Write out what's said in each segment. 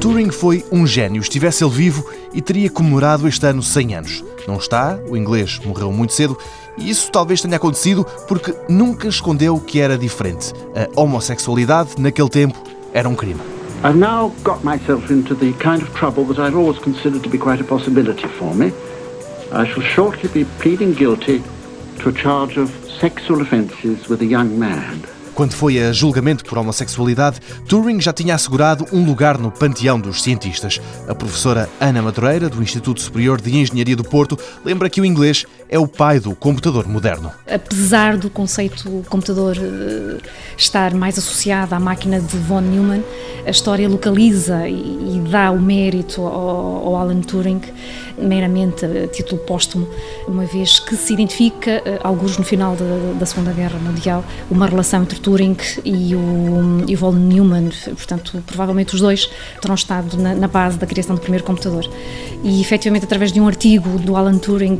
Turing foi um gênio. Estivesse ele vivo e teria comemorado este ano 100 anos. Não está, o inglês morreu muito cedo e isso talvez tenha acontecido porque nunca escondeu que era diferente. A homossexualidade, naquele tempo, era um crime. I've now got myself into the kind of trouble that I've always considered to be quite a possibility for me. I shall shortly be pleading guilty to a charge of sexual offences with a young man. Quando foi a julgamento por homossexualidade, Turing já tinha assegurado um lugar no panteão dos cientistas. A professora Ana Madureira, do Instituto Superior de Engenharia do Porto, lembra que o inglês é o pai do computador moderno. Apesar do conceito computador eh, estar mais associado à máquina de von Neumann, a história localiza e, dá o mérito ao, Alan Turing meramente a título póstumo, uma vez que se identifica, eh, alguns no final da, da Segunda Guerra Mundial, uma relação entre Turing e o, e o von Neumann, portanto, provavelmente os dois terão estado na, na base da criação do primeiro computador. E, efetivamente, através de um artigo do Alan Turing,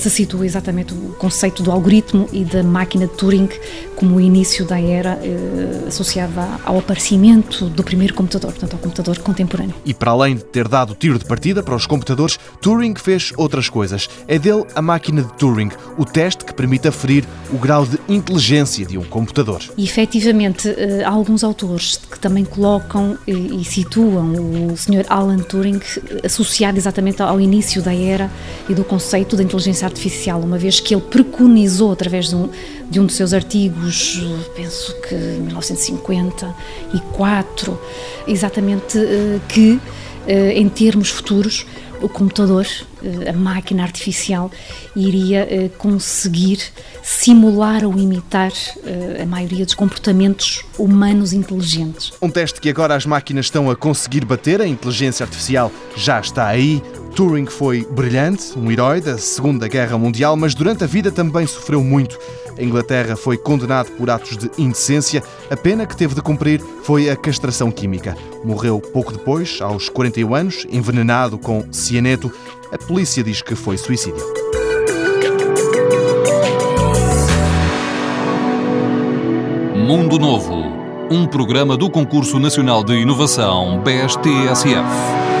se situa exatamente o conceito do algoritmo e da máquina de Turing como o início da era eh, associada ao aparecimento do primeiro computador, portanto, ao computador contemporâneo. E para além de ter dado tiro de partida para os computadores, Turing fez outras coisas. É dele a máquina de Turing, o teste que permite aferir o grau de inteligência de um computador. E efetivamente, eh, há alguns autores que também colocam e situam o Sr. Alan Turing associado exatamente ao início da era e do conceito da inteligência artificial, uma vez que ele preconizou através de um, de um dos seus artigos, penso que 1954, exatamente eh, que eh, em termos futuros o computador, eh, a máquina artificial, iria conseguir simular ou imitar a maioria dos comportamentos humanos inteligentes. Um teste que agora as máquinas estão a conseguir bater, a inteligência artificial já está aí. Turing foi brilhante, um herói da Segunda Guerra Mundial, mas durante a vida também sofreu muito. A Inglaterra foi condenado por atos de indecência. A pena que teve de cumprir foi a castração química. Morreu pouco depois, aos 41 anos, envenenado com cianeto. A polícia diz que foi suicídio. Mundo Novo, um programa do Concurso Nacional de Inovação BSTSF.